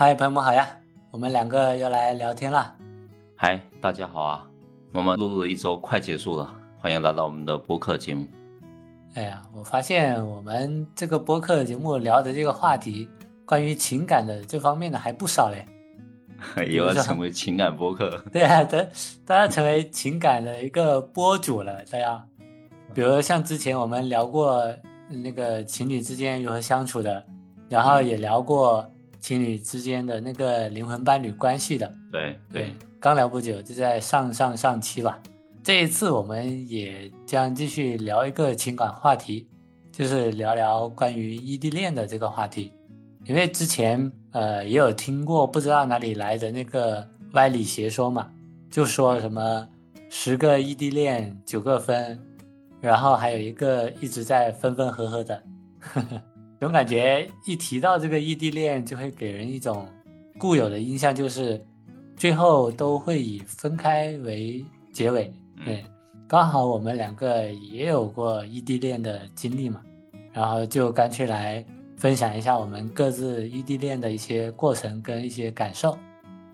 嗨，朋友们好呀，我们两个又来聊天了。嗨，大家好啊！我们录录的一周快结束了，欢迎来到我们的播客节目。哎呀，我发现我们这个播客节目聊的这个话题，关于情感的这方面的还不少嘞。也要成为情感播客。对啊，都都要成为情感的一个播主了，大家。比如像之前我们聊过那个情侣之间如何相处的，然后也聊过情侣之间的那个灵魂伴侣关系的。对对，刚聊不久，就在上上上期吧。这一次我们也将继续聊一个情感话题，就是聊聊关于异地恋的这个话题。因为之前呃也有听过不知道哪里来的那个歪理邪说嘛，就说什么十个异地恋九个分，然后还有一个一直在分分合合的，总感觉一提到这个异地恋就会给人一种固有的印象，就是最后都会以分开为结尾。对，刚好我们两个也有过异地恋的经历嘛，然后就干脆来。分享一下我们各自异地恋的一些过程跟一些感受。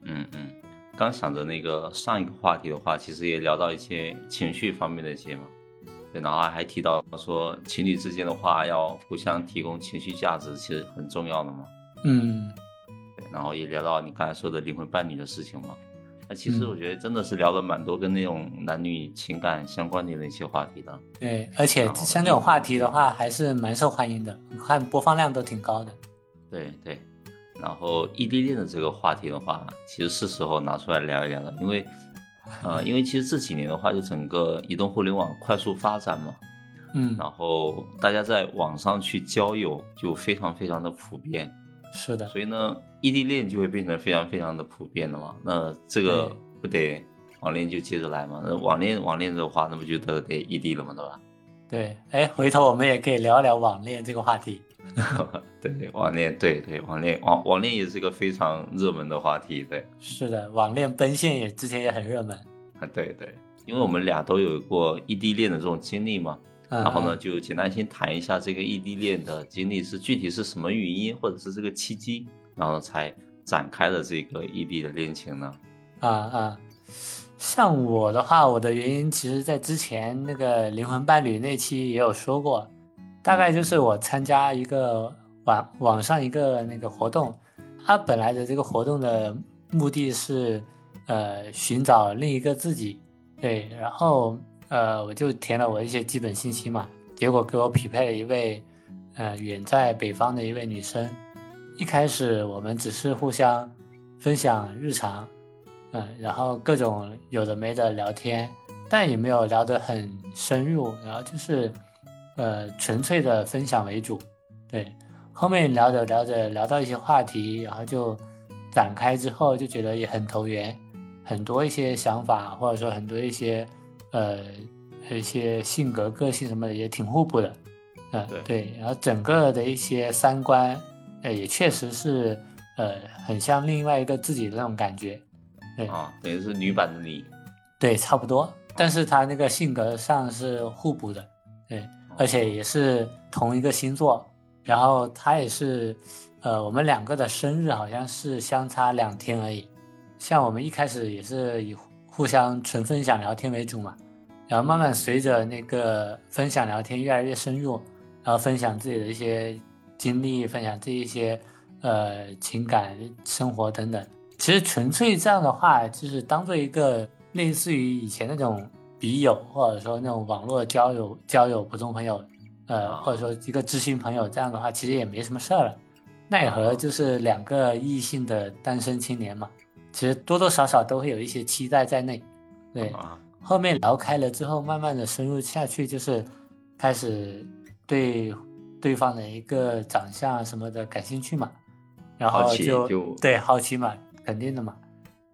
嗯嗯，刚想着那个上一个话题的话，其实也聊到一些情绪方面的一些嘛。对，然后还提到说情侣之间的话要互相提供情绪价值，其实很重要的嘛。嗯，对，然后也聊到你刚才说的灵魂伴侣的事情嘛。那其实我觉得真的是聊了蛮多跟那种男女情感相关联的一些话题的。对，而且像这种话题的话，还是蛮受欢迎的，看播放量都挺高的。对对，然后异地恋的这个话题的话，其实是时候拿出来聊一聊了，因为，呃，因为其实这几年的话，就整个移动互联网快速发展嘛，嗯，然后大家在网上去交友就非常非常的普遍。是的，所以呢，异地恋就会变成非常非常的普遍了嘛。那这个不得网恋就接着来嘛？那网恋网恋的话，那不就得得异地了嘛，对吧？对，哎，回头我们也可以聊聊网恋这个话题。对，网恋，对对，网恋网网恋也是一个非常热门的话题。对，是的，网恋奔现也之前也很热门。啊，对对，因为我们俩都有过异地恋的这种经历嘛。然后呢，就简单先谈一下这个异地恋的经历是具体是什么原因，或者是这个契机，然后才展开了这个异地的恋情呢？啊啊，像我的话，我的原因其实在之前那个灵魂伴侣那期也有说过，大概就是我参加一个网网上一个那个活动，它本来的这个活动的目的是，呃，寻找另一个自己，对，然后。呃，我就填了我一些基本信息嘛，结果给我匹配了一位，呃，远在北方的一位女生。一开始我们只是互相分享日常，嗯，然后各种有的没的聊天，但也没有聊得很深入，然后就是，呃，纯粹的分享为主。对，后面聊着聊着聊到一些话题，然后就展开之后就觉得也很投缘，很多一些想法或者说很多一些。呃，一些性格、个性什么的也挺互补的，嗯，对，然后整个的一些三观，呃，也确实是，呃，很像另外一个自己的那种感觉，对啊，等于是女版的你，对，差不多，但是他那个性格上是互补的，对，而且也是同一个星座，然后他也是，呃，我们两个的生日好像是相差两天而已，像我们一开始也是以互相纯分享聊天为主嘛。然后慢慢随着那个分享聊天越来越深入，然后分享自己的一些经历，分享这一些呃情感生活等等。其实纯粹这样的话，就是当做一个类似于以前那种笔友，或者说那种网络交友交友普通朋友，呃，或者说一个知心朋友这样的话，其实也没什么事儿了。奈何就是两个异性的单身青年嘛，其实多多少少都会有一些期待在内，对。后面聊开了之后，慢慢的深入下去，就是开始对对方的一个长相什么的感兴趣嘛，然后就对好奇嘛，肯定的嘛，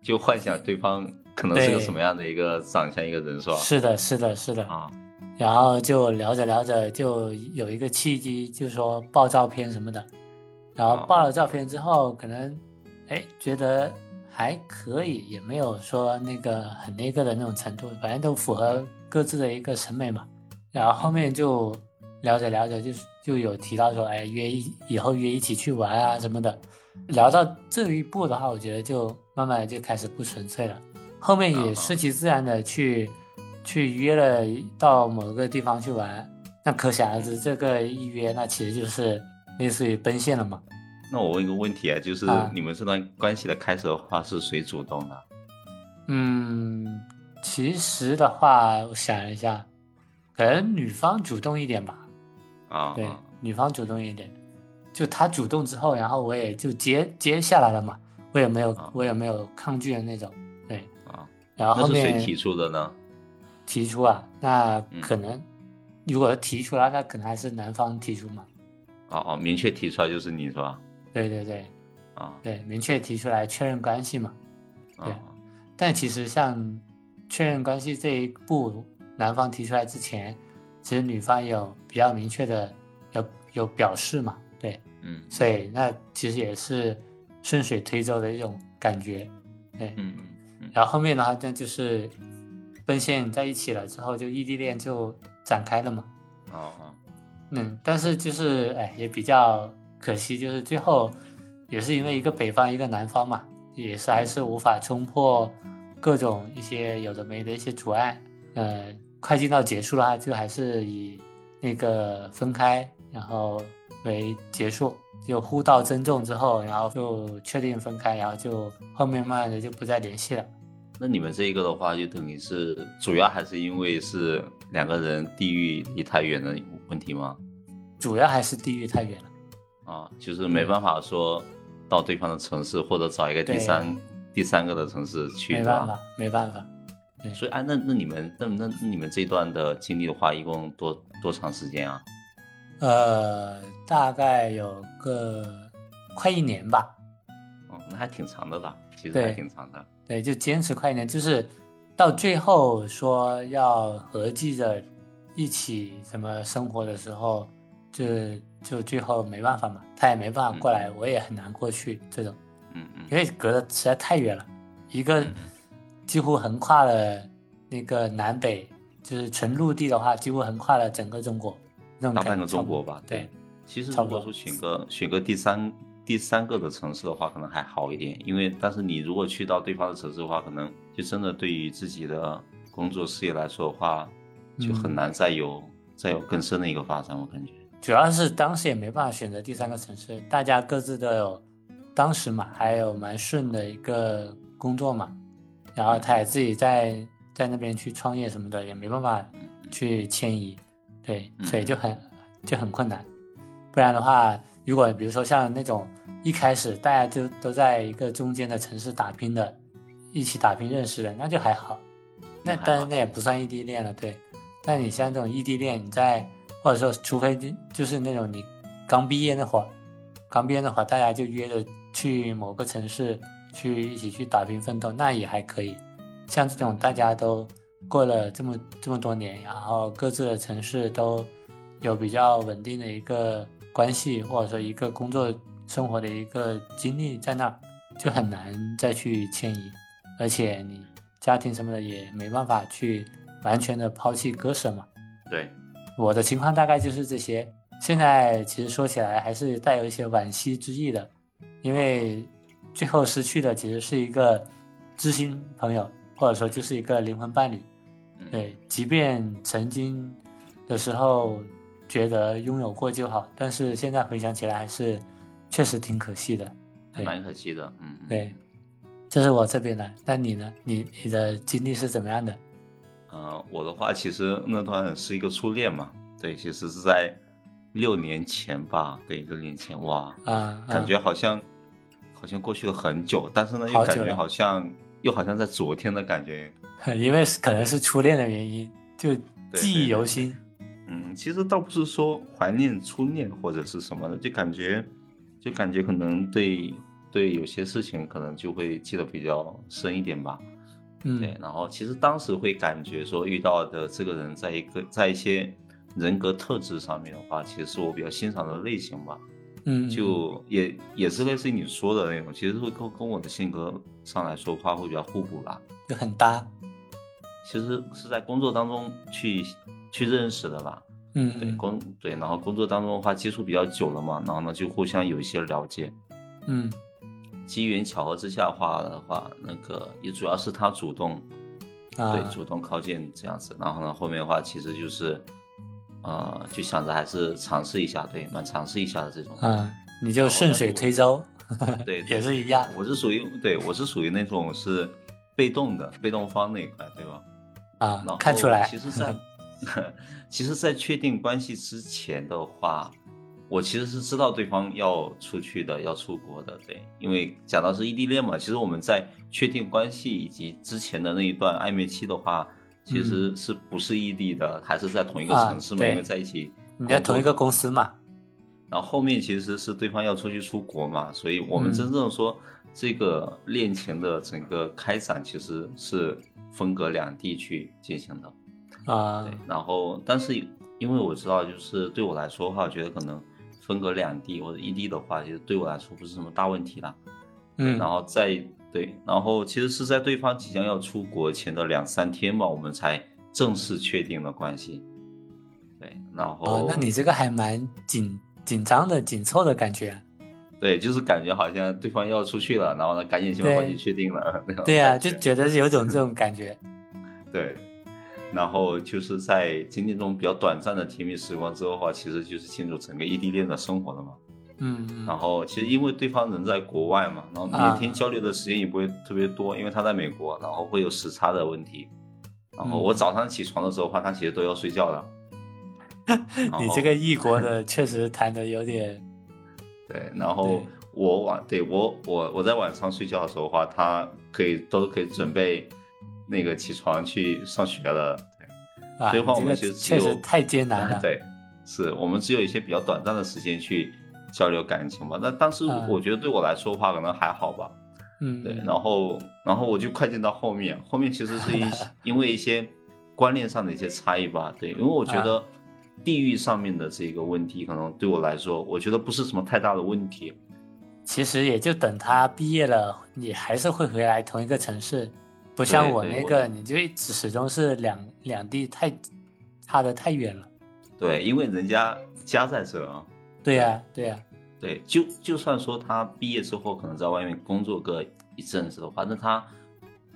就幻想对方可能是个什么样的一个长相一个人是吧？是的，是的，是的啊，然后就聊着聊着就有一个契机，就说爆照片什么的，然后爆了照片之后，可能哎觉得。还可以，也没有说那个很那个的那种程度，反正都符合各自的一个审美嘛。然后后面就聊着聊着，就就有提到说，哎，约一以后约一起去玩啊什么的。聊到这一步的话，我觉得就慢慢就开始不纯粹了。后面也顺其自然的去去约了到某个地方去玩，那可想而知，这个一约，那其实就是类似于奔现了嘛。那我问一个问题啊，就是你们这段关系的开始的话，是谁主动的？嗯，其实的话，我想一下，可能女方主动一点吧。啊，对，女方主动一点，就她主动之后，然后我也就接接下来了嘛，我也没有我也没有抗拒的那种。然后后面谁提出的呢？提出啊，那可能如果提出来，那可能还是男方提出嘛。哦哦，明确提出来就是你是吧？对对对，啊，对，明确提出来确认关系嘛。对，但其实像确认关系这一步，男方提出来之前。其实女方有比较明确的有有表示嘛，对，嗯，所以那其实也是顺水推舟的一种感觉，对，嗯嗯，然后后面的话，那就是奔现在一起了之后，就异地恋就展开了嘛，哦哦，嗯，但是就是哎也比较可惜，就是最后也是因为一个北方一个南方嘛，也是还是无法冲破各种一些有的没的一些阻碍，呃。快进到结束了，就还是以那个分开，然后为结束，就互道珍重之后，然后就确定分开，然后就后面慢慢的就不再联系了。那你们这一个的话，就等于是主要还是因为是两个人地域离太远的问题吗？主要还是地域太远了。啊，就是没办法说到对方的城市，或者找一个第三第三个的城市去，没办法，没办法。所以，哎，那那你们那那你们这段的经历的话，一共多多长时间啊？呃，大概有个快一年吧。哦，那还挺长的吧？其实还挺长的。对，就坚持快一年，就是到最后说要合计着一起什么生活的时候，就就最后没办法嘛，他也没办法过来，我也很难过去这种。嗯嗯。因为隔得实在太远了，一个。几乎横跨了那个南北，就是纯陆地的话，几乎横跨了整个中国，大半个中国吧。对，其实如果说选个选个第三第三个的城市的话，可能还好一点，因为但是你如果去到对方的城市的话，可能就真的对于自己的工作事业来说的话，就很难再有再有更深的一个发展。我感觉，主要是当时也没办法选择第三个城市，大家各自都有，当时嘛还有蛮顺的一个工作嘛。然后他也自己在在那边去创业什么的，也没办法去迁移，对，所以就很就很困难。不然的话，如果比如说像那种一开始大家就都在一个中间的城市打拼的，一起打拼认识的，那就还好。那当然那也不算异地恋了，对。但你像这种异地恋，你在或者说除非就是那种你刚毕业那会儿，刚毕业那会儿大家就约着去某个城市。去一起去打拼奋斗，那也还可以。像这种大家都过了这么这么多年，然后各自的城市都有比较稳定的一个关系，或者说一个工作生活的一个经历在那儿，就很难再去迁移。而且你家庭什么的也没办法去完全的抛弃割舍嘛。对，我的情况大概就是这些。现在其实说起来还是带有一些惋惜之意的，因为。最后失去的其实是一个知心朋友，或者说就是一个灵魂伴侣。对，即便曾经的时候觉得拥有过就好，但是现在回想起来还是确实挺可惜的。蛮可惜的，嗯。对，这是我这边的。那你呢？你你的经历是怎么样的？嗯，我的话其实那段是一个初恋嘛。对，其实是在六年前吧。对，六年前，哇，啊，感觉好像。好像过去了很久，但是呢，又感觉好像又好像在昨天的感觉，因为可能是初恋的原因，就记忆犹新。嗯，其实倒不是说怀念初恋或者是什么的，就感觉就感觉可能对对有些事情可能就会记得比较深一点吧。嗯，对。然后其实当时会感觉说遇到的这个人，在一个在一些人格特质上面的话，其实是我比较欣赏的类型吧。嗯，就也也是类似于你说的那种，其实会跟跟我的性格上来说话会比较互补吧，就很搭。其实是在工作当中去去认识的吧，嗯，对工对，然后工作当中的话接触比较久了嘛，然后呢就互相有一些了解，嗯，机缘巧合之下的话的话，那个也主要是他主动，对，主动靠近这样子。然后呢，后面的话其实就是，呃，就想着还是尝试一下，对，蛮尝试一下的这种。啊，你就顺水推舟，对，也是一样。我是属于，对我是属于那种是被动的，被动方那一块，对吧？啊，看出来。其实，在其实，在确定关系之前的话。我其实是知道对方要出去的，要出国的，对，因为讲到是异地恋嘛，其实我们在确定关系以及之前的那一段暧昧期的话，其实是不是异地的，还是在同一个城市嘛，因为在一起，你在同一个公司嘛。然后后面其实是对方要出去出国嘛，所以我们真正说这个恋情的整个开展其实是分隔两地去进行的啊。对，然后但是因为我知道，就是对我来说的话，我觉得可能。分隔两地或者异地的话，其实对我来说不是什么大问题啦。嗯，然后在对，然后其实是在对方即将要出国前的两三天吧，我们才正式确定了关系。对，然后哦，那你这个还蛮紧紧张的、紧凑的感觉。对，就是感觉好像对方要出去了，然后呢，赶紧先把关系确定了。对呀，就觉得有种这种 感觉。对。然后就是在经历这种比较短暂的甜蜜时光之后的话，其实就是进入整个异地恋的生活了嘛。嗯。然后其实因为对方人在国外嘛，然后每天交流的时间也不会特别多，因为他在美国，然后会有时差的问题。然后我早上起床的时候话，他其实都要睡觉了。你这个异国的确实谈的有点。对，然后我晚对我我我在晚上睡觉的时候话，他可以都可以准备。那个起床去上学了，对，所以话我们其实确实太艰难了。对，是我们只有一些比较短暂的时间去交流感情吧。那当时我觉得对我来说的话，可能还好吧。嗯，对。然后，然后我就快进到后面，后面其实是一 因为一些观念上的一些差异吧。对，因为我觉得地域上面的这个问题，可能对我来说，我觉得不是什么太大的问题。其实也就等他毕业了，你还是会回来同一个城市。不像我那个，你就始终是两两地太差的太远了。对，因为人家家在这啊。对呀，对呀，对，就就算说他毕业之后可能在外面工作个一阵子的话，那他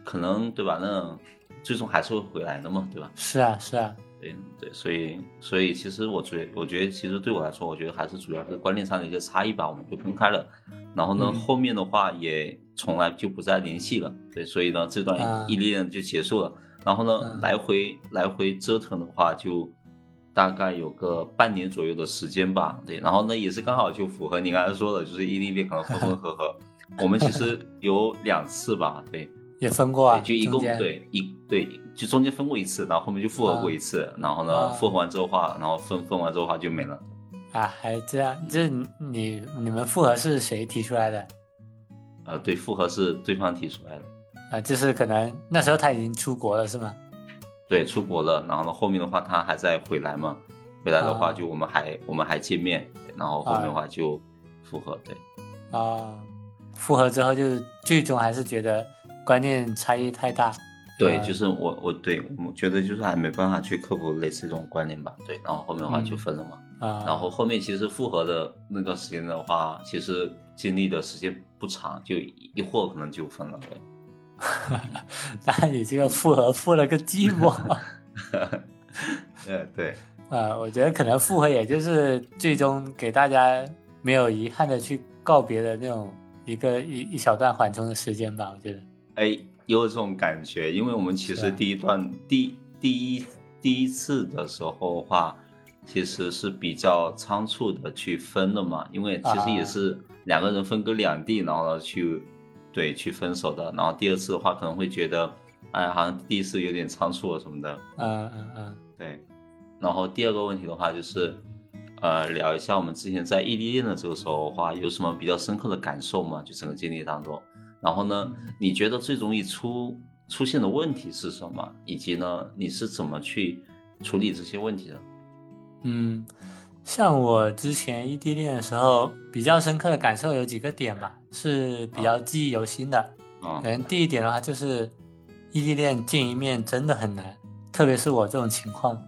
可能对吧？那最终还是会回来的嘛，对吧？是啊，是啊。对对，所以所以其实我觉我觉得其实对我来说，我觉得还是主要是观念上的一些差异吧，我们就分开了。然后呢，后面的话也从来就不再联系了。对，所以呢，这段异地恋就结束了。然后呢，来回来回折腾的话，就大概有个半年左右的时间吧。对，然后呢，也是刚好就符合你刚才说的，就是异地恋可能分分合合。我们其实有两次吧，对，也分过啊，就一共对一对，就中间分过一次，然后后面就复合过一次。然后呢，复合完之后话，然后分分完之后话就没了。啊，还这样？这你你们复合是谁提出来的？呃，对，复合是对方提出来的。啊，就是可能那时候他已经出国了，是吗？对，出国了。然后呢，后面的话他还在回来嘛？回来的话，就我们还我们还见面，然后后面的话就复合。对。啊，复合之后就最终还是觉得观念差异太大。对，就是我我对我觉得就是还没办法去克服类似这种观念吧。对，然后后面的话就分了嘛。啊，然后后面其实复合的那段时间的话，其实经历的时间不长，就一会儿可能就分了。那你这个复合复了个寂寞。呃，对。啊，我觉得可能复合也就是最终给大家没有遗憾的去告别的那种一个一一小段缓冲的时间吧。我觉得。哎。有这种感觉，因为我们其实第一段第第一第一次的时候的话，其实是比较仓促的去分的嘛，因为其实也是两个人分隔两地，然后呢去对去分手的。然后第二次的话，可能会觉得，哎，好像第一次有点仓促了什么的。嗯嗯嗯，对。然后第二个问题的话，就是呃聊一下我们之前在异地恋的这个时候的话，有什么比较深刻的感受吗？就整个经历当中。然后呢？你觉得最容易出出现的问题是什么？以及呢，你是怎么去处理这些问题的？嗯，像我之前异地恋的时候，比较深刻的感受有几个点吧，是比较记忆犹新的。啊，可能第一点的话就是，异地恋见一面真的很难，特别是我这种情况，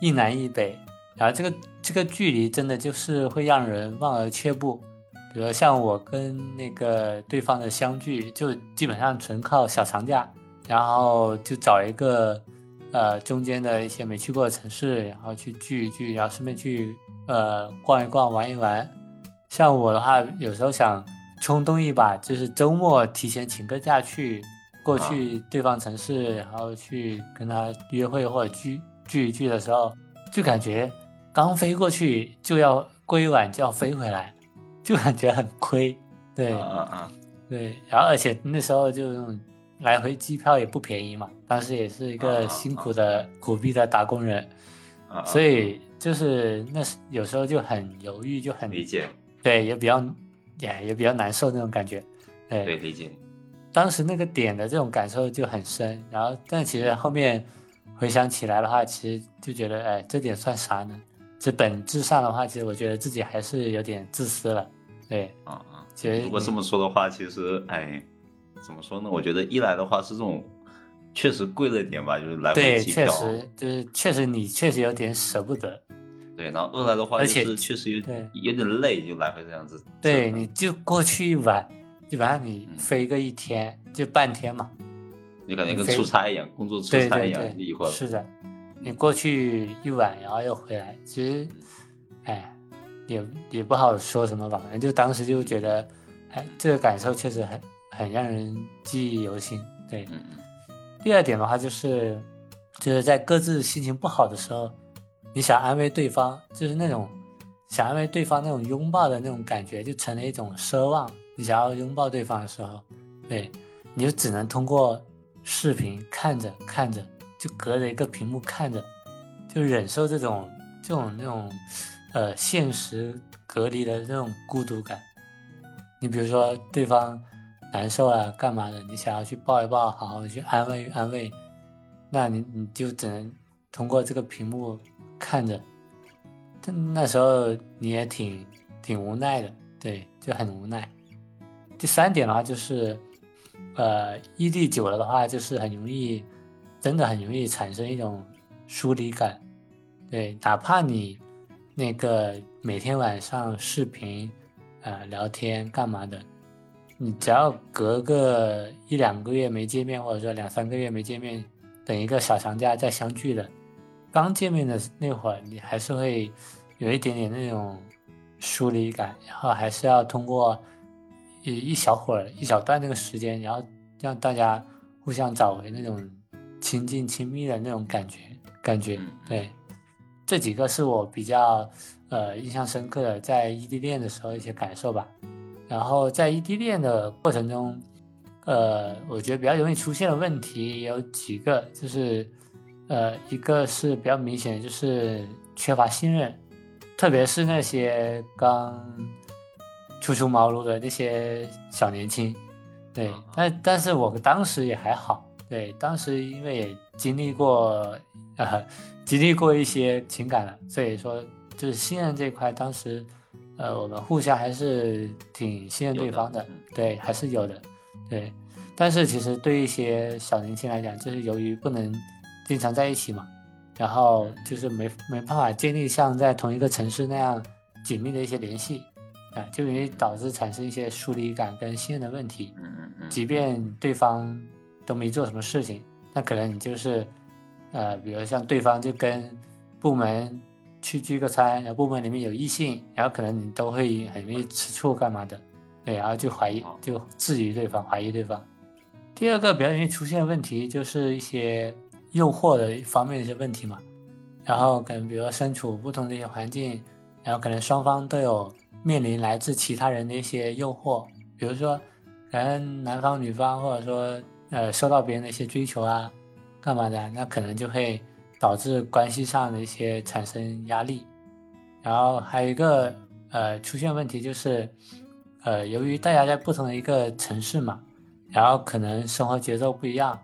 一南一北，然后这个这个距离真的就是会让人望而却步。比如像我跟那个对方的相聚，就基本上纯靠小长假，然后就找一个呃中间的一些没去过的城市，然后去聚一聚，然后顺便去呃逛一逛、玩一玩。像我的话，有时候想冲动一把，就是周末提前请个假去过去对方城市，然后去跟他约会或者聚聚一聚的时候，就感觉刚飞过去就要过一晚就要飞回来，就感觉很亏。对，啊啊，对，然后而且那时候就来回机票也不便宜嘛，当时也是一个辛苦的苦逼的打工人，所以就是那时有时候就很犹豫，就很理解。对，也比较也也比较难受那种感觉，对，理解。当时那个点的这种感受就很深，然后但其实后面回想起来的话，其实就觉得，哎，这点算啥呢？这本质上的话，其实我觉得自己还是有点自私了。对，啊啊，其实如果这么说的话，其实，哎，怎么说呢？我觉得一来的话是这种确实贵了点吧，就是来回机票，确实就是确实你确实有点舍不得。对，然后二来的话，而且确实有点有点累，就来回这样子。对，你就过去一晚，基本上你飞个一天，就半天嘛。你感觉跟出差一样，工作出差一样，一会儿。是的，你过去一晚，然后又回来，其实，哎，也也不好说什么吧。反正就当时就觉得，哎，这个感受确实很很让人记忆犹新。对，第二点的话就是，就是在各自心情不好的时候。你想安慰对方，就是那种想安慰对方那种拥抱的那种感觉，就成了一种奢望。你想要拥抱对方的时候，对，你就只能通过视频看着看着，就隔着一个屏幕看着，就忍受这种这种那种呃现实隔离的这种孤独感。你比如说对方难受啊干嘛的，你想要去抱一抱，好好去安慰安慰，那你你就只能通过这个屏幕。看着，但那时候你也挺挺无奈的，对，就很无奈。第三点的话就是，呃，异地久了的话，就是很容易，真的很容易产生一种疏离感，对，哪怕你那个每天晚上视频，呃，聊天干嘛的，你只要隔个一两个月没见面，或者说两三个月没见面，等一个小长假再相聚的。刚见面的那会儿，你还是会有一点点那种疏离感，然后还是要通过一一小会儿、一小段那个时间，然后让大家互相找回那种亲近、亲密的那种感觉。感觉对，这几个是我比较呃印象深刻的在异地恋的时候一些感受吧。然后在异地恋的过程中，呃，我觉得比较容易出现的问题有几个，就是。呃，一个是比较明显的，就是缺乏信任，特别是那些刚初出茅庐的那些小年轻，对，但但是我当时也还好，对，当时因为也经历过，呃，经历过一些情感了，所以说就是信任这块，当时，呃，我们互相还是挺信任对方的，对，还是有的，对，但是其实对一些小年轻来讲，就是由于不能。经常在一起嘛，然后就是没没办法建立像在同一个城市那样紧密的一些联系，啊，就容易导致产生一些疏离感跟信任的问题。嗯嗯嗯。即便对方都没做什么事情，那可能你就是，呃，比如像对方就跟部门去聚个餐，然后部门里面有异性，然后可能你都会很容易吃醋干嘛的，对，然后就怀疑，就质疑对方，怀疑对方。第二个比较容易出现的问题就是一些。诱惑的方面的一些问题嘛，然后可能比如说身处不同的一些环境，然后可能双方都有面临来自其他人的一些诱惑，比如说可能男方女方或者说呃受到别人的一些追求啊，干嘛的，那可能就会导致关系上的一些产生压力。然后还有一个呃出现问题就是，呃由于大家在不同的一个城市嘛，然后可能生活节奏不一样。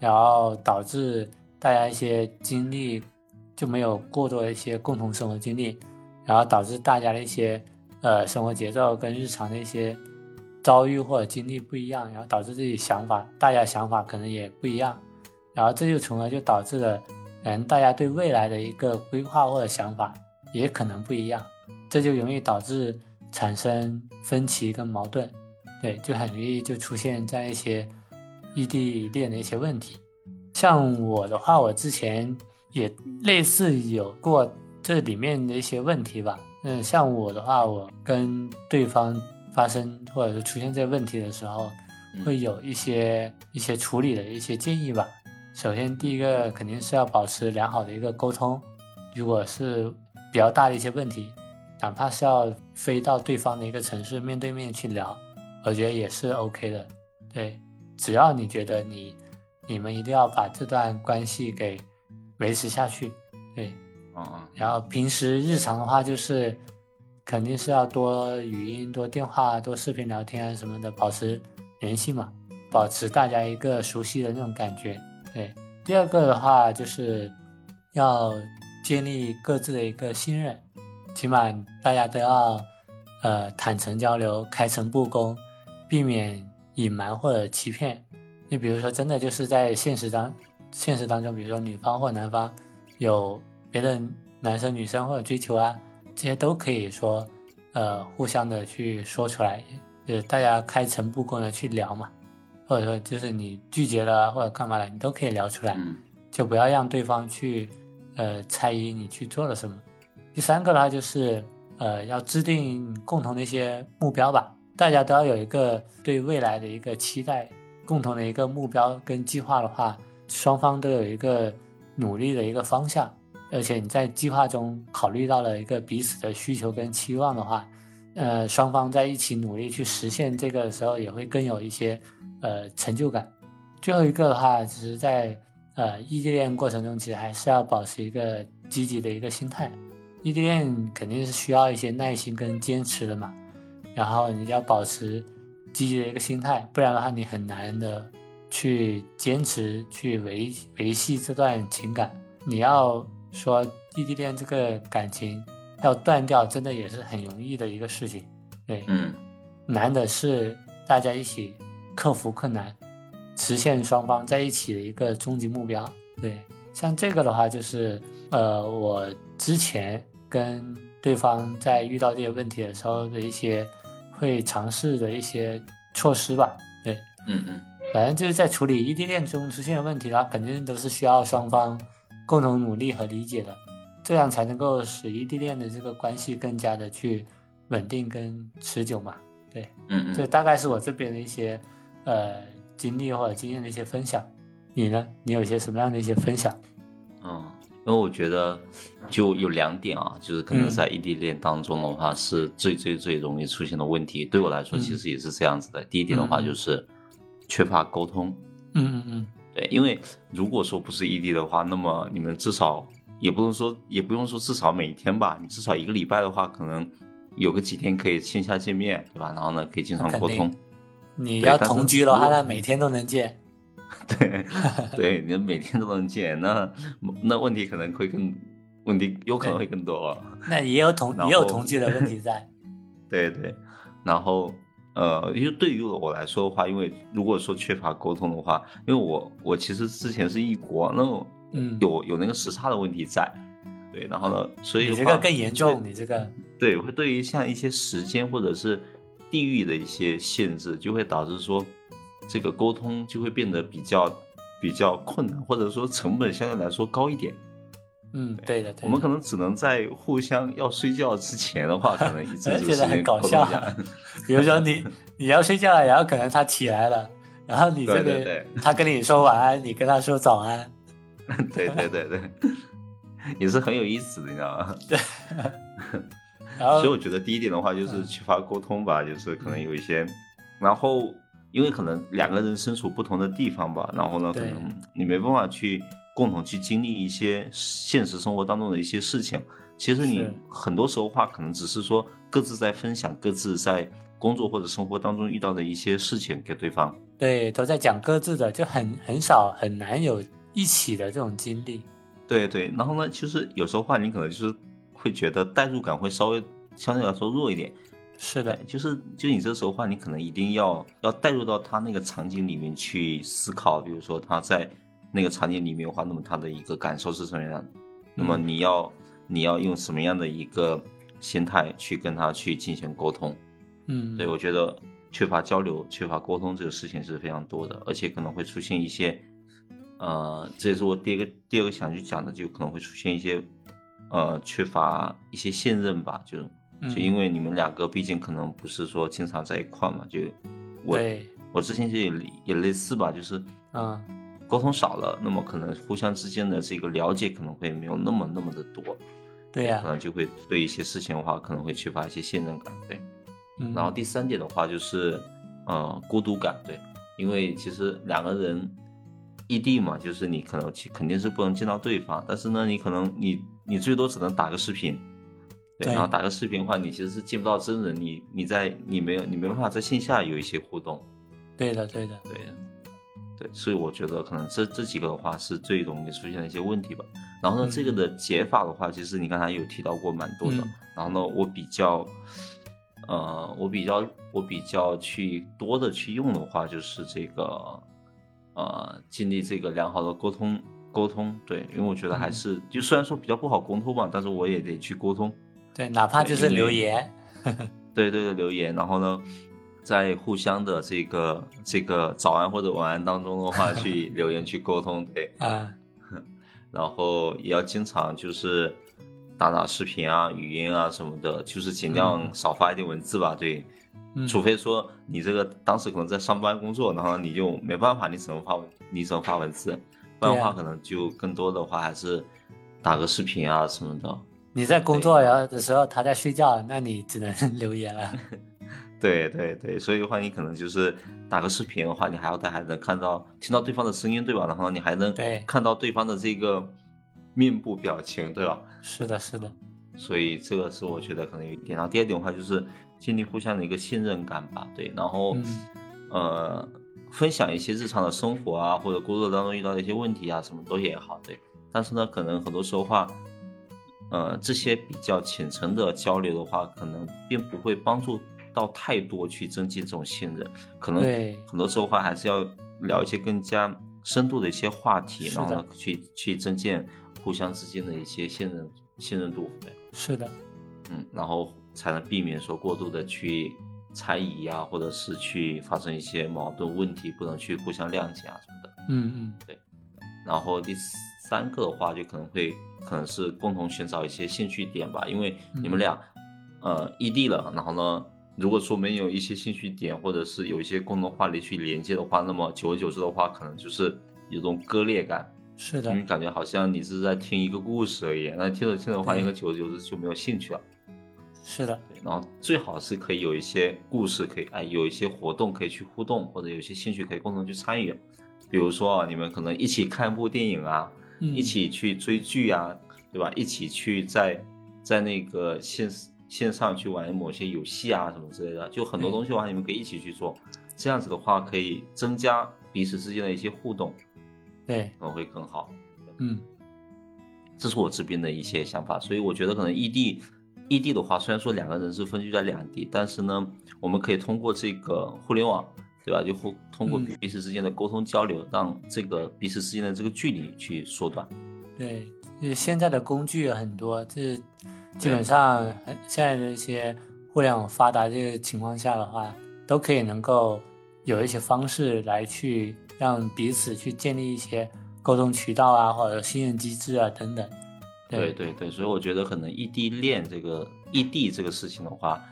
然后导致大家一些经历就没有过多的一些共同生活经历，然后导致大家的一些呃生活节奏跟日常的一些遭遇或者经历不一样，然后导致自己想法，大家想法可能也不一样，然后这就从而就导致了，嗯，大家对未来的一个规划或者想法也可能不一样，这就容易导致产生分歧跟矛盾，对，就很容易就出现在一些异地恋的一些问题。像我的话，我之前也类似有过这里面的一些问题吧。嗯，像我的话，我跟对方发生或者是出现这些问题的时候，会有一些一些处理的一些建议吧。首先，第一个肯定是要保持良好的一个沟通。如果是比较大的一些问题，哪怕是要飞到对方的一个城市面对面去聊，我觉得也是 OK 的。对，只要你觉得你你们一定要把这段关系给维持下去，对。嗯，然后平时日常的话，就是肯定是要多语音、多电话、多视频聊天啊什么的，保持联系嘛，保持大家一个熟悉的那种感觉。对，第二个的话就是要建立各自的一个信任，起码大家都要呃坦诚交流、开诚布公，避免隐瞒或者欺骗。你比如说，真的就是在现实当现实当中，比如说女方或男方有。别的男生女生或者追求啊，这些都可以说，呃，互相的去说出来，就是大家开诚布公的去聊嘛，或者说就是你拒绝了或者干嘛了，你都可以聊出来，就不要让对方去，呃，猜疑你去做了什么。第三个的话就是，呃，要制定共同的一些目标吧，大家都要有一个对未来的一个期待，共同的一个目标跟计划的话，双方都有一个努力的一个方向。而且你在计划中考虑到了一个彼此的需求跟期望的话，呃，双方在一起努力去实现这个的时候，也会更有一些呃成就感。最后一个的话，只是在呃异地恋过程中，其实还是要保持一个积极的一个心态。异地恋肯定是需要一些耐心跟坚持的嘛，然后你要保持积极的一个心态，不然的话你很难的去坚持去维维系这段情感。你要。说异地恋这个感情要断掉，真的也是很容易的一个事情。对，嗯，难的是大家一起克服困难，实现双方在一起的一个终极目标。对，像这个的话，就是呃，我之前跟对方在遇到这些问题的时候的一些会尝试的一些措施吧。对，嗯嗯，反正就是在处理异地恋中出现的问题的话，肯定都是需要双方。共同努力和理解的，这样才能够使异地恋的这个关系更加的去稳定跟持久嘛？对，嗯嗯，这大概是我这边的一些呃经历或者经验的一些分享。你呢？你有一些什么样的一些分享？嗯，因为我觉得就有两点啊，就是可能在异地恋当中的话，是最最最容易出现的问题。对我来说，其实也是这样子的。第一点的话，就是缺乏沟通。嗯嗯嗯。对，因为如果说不是异地的话，那么你们至少也不用说，也不用说至少每天吧，你至少一个礼拜的话，可能有个几天可以线下见面，对吧？然后呢，可以经常沟通。你要同居的话，那每天都能见。对，对，你每天都能见，那那问题可能会更问题有可能会更多。那也有同 也有同居的问题在。对对，然后。呃，因为对于我来说的话，因为如果说缺乏沟通的话，因为我我其实之前是异国，那嗯有有那个时差的问题在，对，然后呢，所以你这个更严重，你这个对，会对于像一些时间或者是地域的一些限制，就会导致说这个沟通就会变得比较比较困难，或者说成本相对来说高一点。嗯，对的，我们可能只能在互相要睡觉之前的话，可能一 直就觉得很搞笑。比如说你 你要睡觉了，然后可能他起来了，然后你这边他跟你说晚安，你跟他说早安。对对对对，也是很有意思的，你知道吗？对。所以我觉得第一点的话就是缺乏沟通吧，就是可能有一些，然后因为可能两个人身处不同的地方吧，然后呢，可能你没办法去。共同去经历一些现实生活当中的一些事情，其实你很多时候话可能只是说各自在分享各自在工作或者生活当中遇到的一些事情给对方。对，都在讲各自的，就很很少很难有一起的这种经历。对对，然后呢，就是有时候话你可能就是会觉得代入感会稍微相对来说弱一点。是的，就是就你这时候话，你可能一定要要带入到他那个场景里面去思考，比如说他在。那个场景里面的话，那么他的一个感受是什么样的？那么你要你要用什么样的一个心态去跟他去进行沟通。嗯，对我觉得缺乏交流、缺乏沟通这个事情是非常多的，而且可能会出现一些，呃，这也是我第一个第二个想去讲的，就可能会出现一些，呃，缺乏一些信任吧，就就因为你们两个毕竟可能不是说经常在一块嘛，就我我之前就也也类似吧，就是嗯，沟通少了，那么可能互相之间的这个了解可能会没有那么那么的多，对呀，可能就会对一些事情的话可能会缺乏一些信任感，对。然后第三点的话就是，呃，孤独感，对，因为其实两个人异地嘛，就是你可能肯定是不能见到对方，但是呢，你可能你你最多只能打个视频，对，然后打个视频的话，你其实是见不到真人，你你在你没有你没办法在线下有一些互动，对的，对的，对的，对，所以我觉得可能这这几个的话是最容易出现的一些问题吧。然后呢，这个的解法的话，其实你刚才有提到过蛮多的，然后呢，我比较。呃，我比较我比较去多的去用的话，就是这个，呃，建立这个良好的沟通沟通，对，因为我觉得还是就虽然说比较不好沟通吧，但是我也得去沟通，对，哪怕就是留言，对对对，留言，然后呢，在互相的这个这个早安或者晚安当中的话，去留言去沟通，对，啊，然后也要经常就是。打打视频啊、语音啊什么的，就是尽量少发一点文字吧。对，除非说你这个当时可能在上班工作，然后你就没办法，你只能发文，你只能发文字。不然的话，可能就更多的话还是打个视频啊什么的。你在工作然后的时候，他在睡觉，那你只能留言了。对对对，所以的话，你可能就是打个视频的话，你还要还能看到、听到对方的声音，对吧？然后你还能看到对方的这个。面部表情，对吧？是的，是的。所以这个是我觉得可能有一点。然后第二点的话，就是建立互相的一个信任感吧。对，然后呃，分享一些日常的生活啊，或者工作当中遇到的一些问题啊，什么都也好。对。但是呢，可能很多时候话，呃，这些比较浅层的交流的话，可能并不会帮助到太多去增进这种信任。可能很多时候话，还是要聊一些更加深度的一些话题，然后呢，去去增进。互相之间的一些信任信任度，对，是的，嗯，然后才能避免说过度的去猜疑啊，或者是去发生一些矛盾问题，不能去互相谅解啊什么的，嗯嗯，对。然后第三个的话，就可能会可能是共同寻找一些兴趣点吧，因为你们俩呃异地了，然后呢，如果说没有一些兴趣点，或者是有一些共同话题去连接的话，那么久而久之的话，可能就是有种割裂感。是的，因为感觉好像你是在听一个故事而已，那听着听着的话，应该久而久之就没有兴趣了。是的，然后最好是可以有一些故事，可以哎有一些活动可以去互动，或者有些兴趣可以共同去参与。比如说啊，你们可能一起看部电影啊，一起去追剧啊，对吧？一起去在在那个线线上去玩某些游戏啊什么之类的，就很多东西的话，你们可以一起去做。这样子的话，可以增加彼此之间的一些互动。对，可能会更好。嗯，这是我这边的一些想法，所以我觉得可能异地，异地的话，虽然说两个人是分居在两地，但是呢，我们可以通过这个互联网，对吧？就互通过彼此之间的沟通交流，让这个彼此之间的这个距离去缩短。对，就是现在的工具很多，这基本上现在的一些互联网发达这个情况下的话，都可以能够有一些方式来去。让彼此去建立一些沟通渠道啊，或者信任机制啊等等。对对对，所以我觉得可能异地恋这个异地这个事情的话，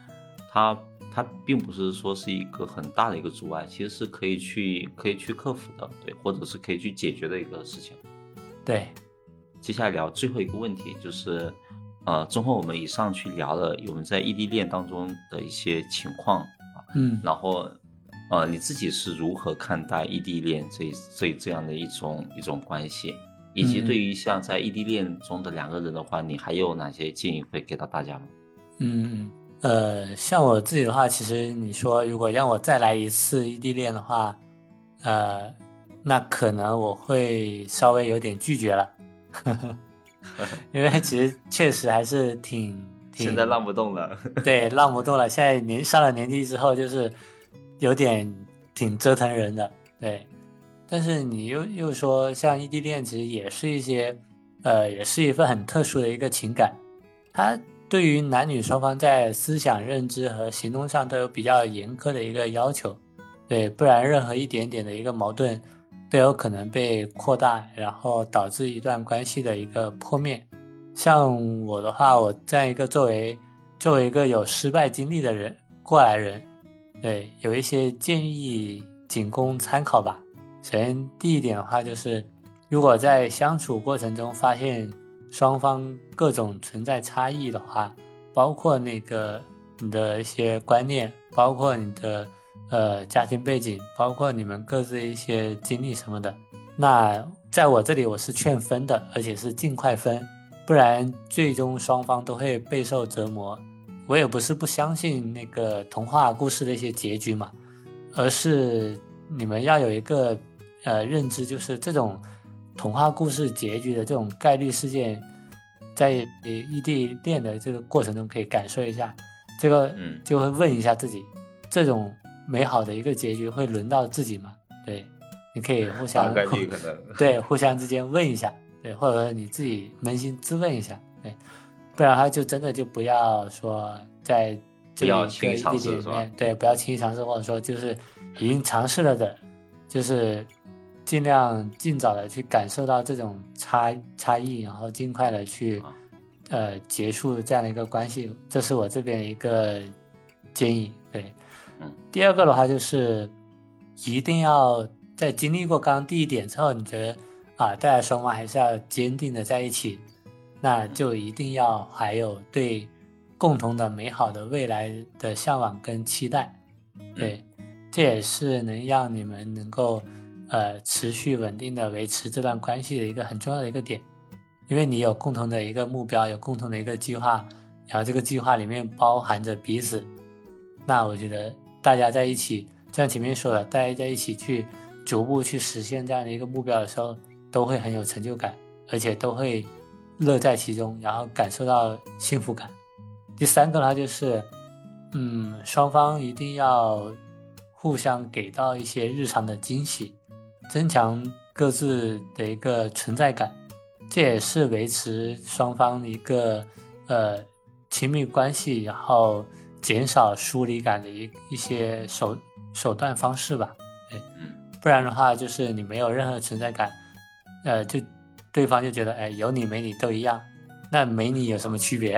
它它并不是说是一个很大的一个阻碍，其实是可以去可以去克服的，对，或者是可以去解决的一个事情。对，接下来聊最后一个问题，就是呃，综合我们以上去聊了我们在异地恋当中的一些情况啊，嗯，然后。呃，你自己是如何看待异地恋这这这样的一种一种关系，以及对于像在异地恋中的两个人的话，你还有哪些建议会给到大家吗？嗯，呃，像我自己的话，其实你说如果让我再来一次异地恋的话，呃，那可能我会稍微有点拒绝了，因为其实确实还是挺现在浪不动了，对，浪不动了。现在年上了年纪之后，就是。有点挺折腾人的，对，但是你又又说像异地恋，其实也是一些，呃，也是一份很特殊的一个情感，它对于男女双方在思想认知和行动上都有比较严苛的一个要求，对，不然任何一点点的一个矛盾都有可能被扩大，然后导致一段关系的一个破灭。像我的话，我这样一个作为作为一个有失败经历的人过来人，对，有一些建议仅供参考吧。首先，第一点的话就是，如果在相处过程中发现双方各种存在差异的话，包括那个你的一些观念，包括你的呃家庭背景，包括你们各自一些经历什么的，那在我这里我是劝分的，而且是尽快分。不然，最终双方都会备受折磨。我也不是不相信那个童话故事的一些结局嘛，而是你们要有一个呃认知，就是这种童话故事结局的这种概率事件，在异地恋的这个过程中可以感受一下。这个就会问一下自己，这种美好的一个结局会轮到自己吗？对，你可以 互相概率可能对互相之间问一下。对，或者说你自己扪心自问一下，对，不然的话就真的就不要说在这个异地里面，对，不要轻易尝试，或者说就是已经尝试了的，就是尽量尽早的去感受到这种差差异，然后尽快的去呃结束这样的一个关系，这是我这边一个建议。对，嗯，第二个的话就是一定要在经历过刚刚第一点之后，你觉得。啊，大家双方还是要坚定的在一起，那就一定要还有对共同的美好的未来的向往跟期待，对，这也是能让你们能够呃持续稳定的维持这段关系的一个很重要的一个点，因为你有共同的一个目标，有共同的一个计划，然后这个计划里面包含着彼此，那我觉得大家在一起，像前面说的，大家在一起去逐步去实现这样的一个目标的时候。都会很有成就感，而且都会乐在其中，然后感受到幸福感。第三个呢，就是，嗯，双方一定要互相给到一些日常的惊喜，增强各自的一个存在感，这也是维持双方一个呃亲密关系，然后减少疏离感的一一些手手段方式吧。对，不然的话，就是你没有任何存在感。呃，就对方就觉得，哎，有你没你都一样，那没你有什么区别？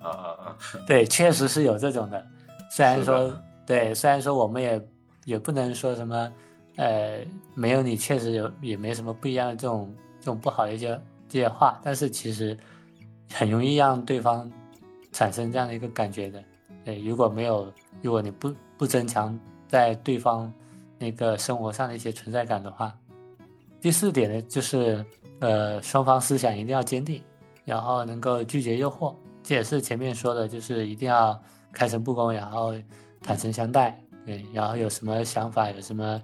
啊啊啊！对，确实是有这种的。虽然说，对，虽然说我们也也不能说什么，呃，没有你确实有也没什么不一样的这种这种不好的一些这些话，但是其实很容易让对方产生这样的一个感觉的。对，如果没有，如果你不不增强在对方那个生活上的一些存在感的话。第四点呢，就是，呃，双方思想一定要坚定，然后能够拒绝诱惑，这也是前面说的，就是一定要开诚布公，然后坦诚相待，对，然后有什么想法，有什么，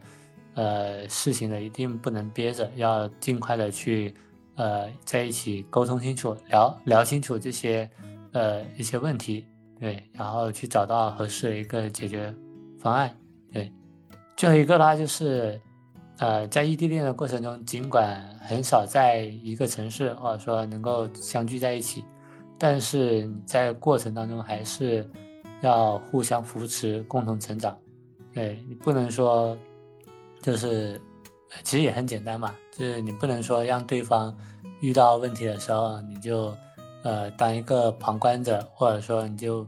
呃，事情的，一定不能憋着，要尽快的去，呃，在一起沟通清楚，聊聊清楚这些，呃，一些问题，对，然后去找到合适的一个解决方案，对，最后一个的话就是。呃，在异地恋的过程中，尽管很少在一个城市，或者说能够相聚在一起，但是在过程当中还是要互相扶持，共同成长。对你不能说，就是其实也很简单嘛，就是你不能说让对方遇到问题的时候，你就呃当一个旁观者，或者说你就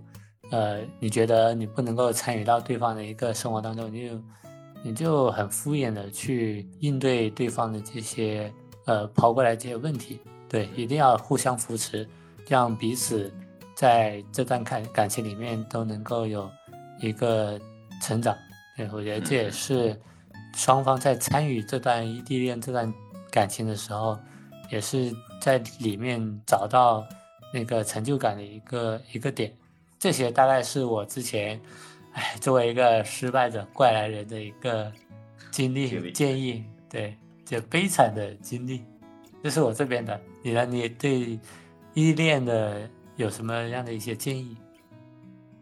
呃你觉得你不能够参与到对方的一个生活当中，你就。你就很敷衍的去应对对方的这些呃抛过来这些问题，对，一定要互相扶持，让彼此在这段感感情里面都能够有一个成长。对，我觉得这也是双方在参与这段异地恋这段感情的时候，也是在里面找到那个成就感的一个一个点。这些大概是我之前。哎，作为一个失败者、怪来人的一个经历建议，对，就悲惨的经历，这是我这边的。你呢？你对异地恋的有什么样的一些建议？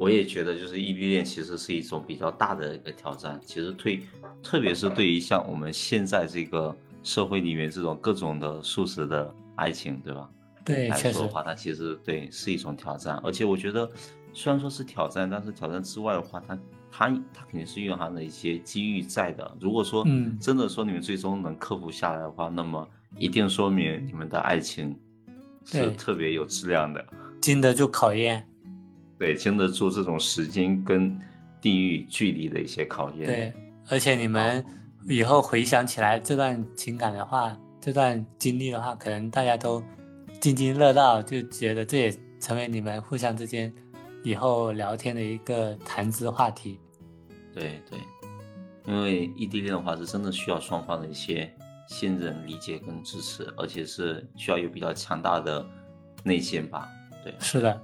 我也觉得，就是异地恋其实是一种比较大的一个挑战。其实对，特别是对于像我们现在这个社会里面这种各种的素食的爱情，对吧？对来说的话，它其实对是一种挑战。而且我觉得，虽然说是挑战，但是挑战之外的话，它它它肯定是蕴含了一些机遇在的。如果说真的说你们最终能克服下来的话，那么一定说明你们的爱情是特别有质量的，经得住考验。对，经得住这种时间跟地域距离的一些考验。对，而且你们以后回想起来这段情感的话，这段经历的话，可能大家都津津乐道，就觉得这也成为你们互相之间以后聊天的一个谈资话题。对对，因为异地恋的话，是真的需要双方的一些信任、理解跟支持，而且是需要有比较强大的内心吧。对，是的。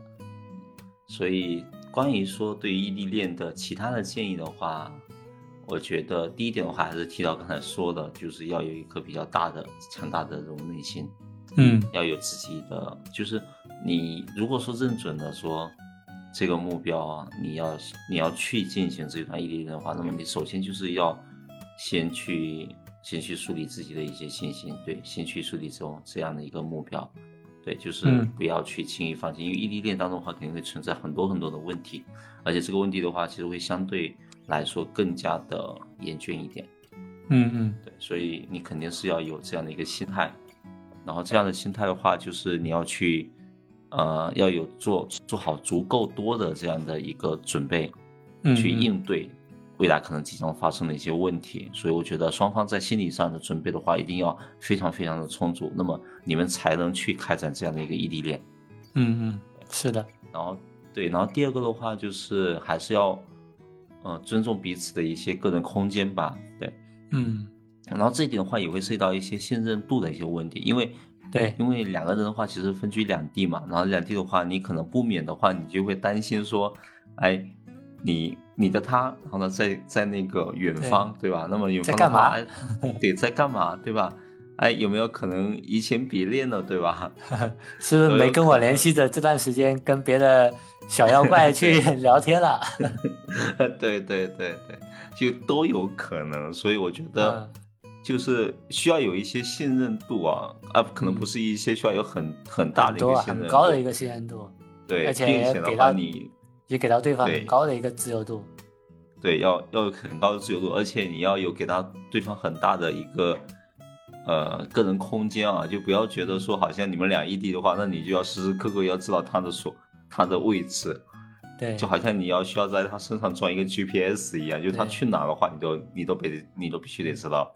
所以，关于说对于异地恋的其他的建议的话，我觉得第一点的话还是提到刚才说的，就是要有一颗比较大的、强大的这种内心，嗯，要有自己的，就是你如果说认准了说这个目标啊，你要你要去进行这段异地恋的话，那么你首先就是要先去先去树立自己的一些信心，对，先去树立这种这样的一个目标。对，就是不要去轻易放弃，因为异地恋当中的话，肯定会存在很多很多的问题，而且这个问题的话，其实会相对来说更加的严峻一点。嗯嗯，对，所以你肯定是要有这样的一个心态，然后这样的心态的话，就是你要去，呃，要有做做好足够多的这样的一个准备，去应对。未来可能即将发生的一些问题，所以我觉得双方在心理上的准备的话，一定要非常非常的充足，那么你们才能去开展这样的一个异地恋。嗯嗯，是的。然后对，然后第二个的话就是还是要，呃，尊重彼此的一些个人空间吧。对，嗯。然后这一点的话也会涉及到一些信任度的一些问题，因为对，因为两个人的话其实分居两地嘛，然后两地的话你可能不免的话你就会担心说，哎，你。你的他，然后呢，在在那个远方，对吧？那么远方的话，对，在干嘛，对吧？哎，有没有可能移情别恋了，对吧？是不是没跟我联系的这段时间，跟别的小妖怪去 聊天了？对对对对，就都有可能。所以我觉得，就是需要有一些信任度啊，啊，可能不是一些需要有很很大的一个信任，很高的一个信任度。对，而且给到你。也给到对方很高的一个自由度，对，要要有很高的自由度，而且你要有给到对方很大的一个呃个人空间啊，就不要觉得说好像你们俩异地的话，那你就要时时刻刻要知道他的所他的位置，对，就好像你要需要在他身上装一个 GPS 一样，就他去哪的话，你都你都得你都必须得知道。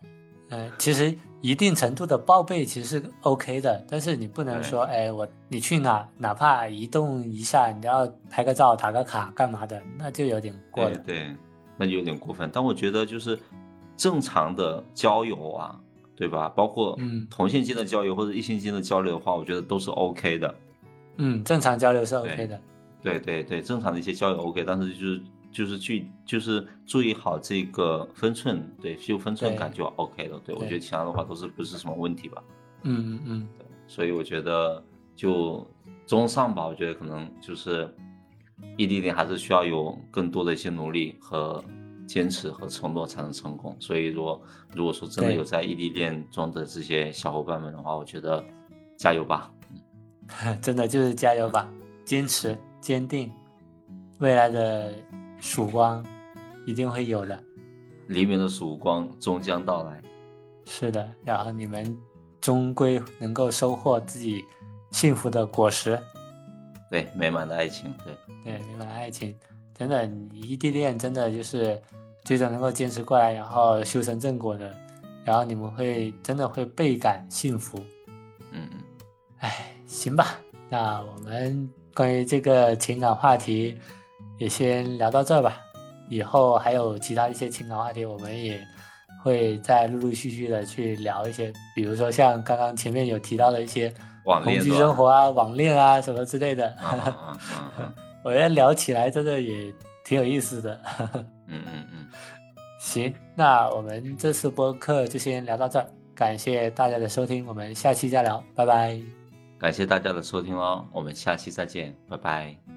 哎，其实一定程度的报备其实是 OK 的，但是你不能说，哎，我你去哪，哪怕移动一下，你要拍个照、打个卡干嘛的，那就有点过了。对，那就有点过分。但我觉得就是正常的交友啊，对吧？包括同性间的交友或者异性间的交流的话，我觉得都是 OK 的。嗯，正常交流是 OK 的。对对对，正常的一些交友 OK，但是就是。就是去，就是注意好这个分寸，对，就分寸感就 OK 了。对我觉得其他的话都是不是什么问题吧。嗯嗯嗯。对，所以我觉得就综上吧。我觉得可能就是异地恋还是需要有更多的一些努力和坚持和承诺才能成功。所以说，如果说真的有在异地恋中的这些小伙伴们的话，我觉得加油吧。真的就是加油吧，坚持坚定，未来的。曙光一定会有的，黎明的曙光终将到来。是的，然后你们终归能够收获自己幸福的果实。对，美满的爱情，对，对，美满的爱情，真的，异地恋真的就是最终能够坚持过来，然后修成正果的，然后你们会真的会倍感幸福。嗯嗯，哎，行吧，那我们关于这个情感话题。也先聊到这吧，以后还有其他一些情感话题，我们也会再陆陆续续的去聊一些，比如说像刚刚前面有提到的一些同居生活啊、网恋啊什么之类的。我觉得聊起来真的也挺有意思的。嗯嗯嗯，行，那我们这次播客就先聊到这儿，感谢大家的收听，我们下期再聊，拜拜。感谢大家的收听哦，我们下期再见，拜拜。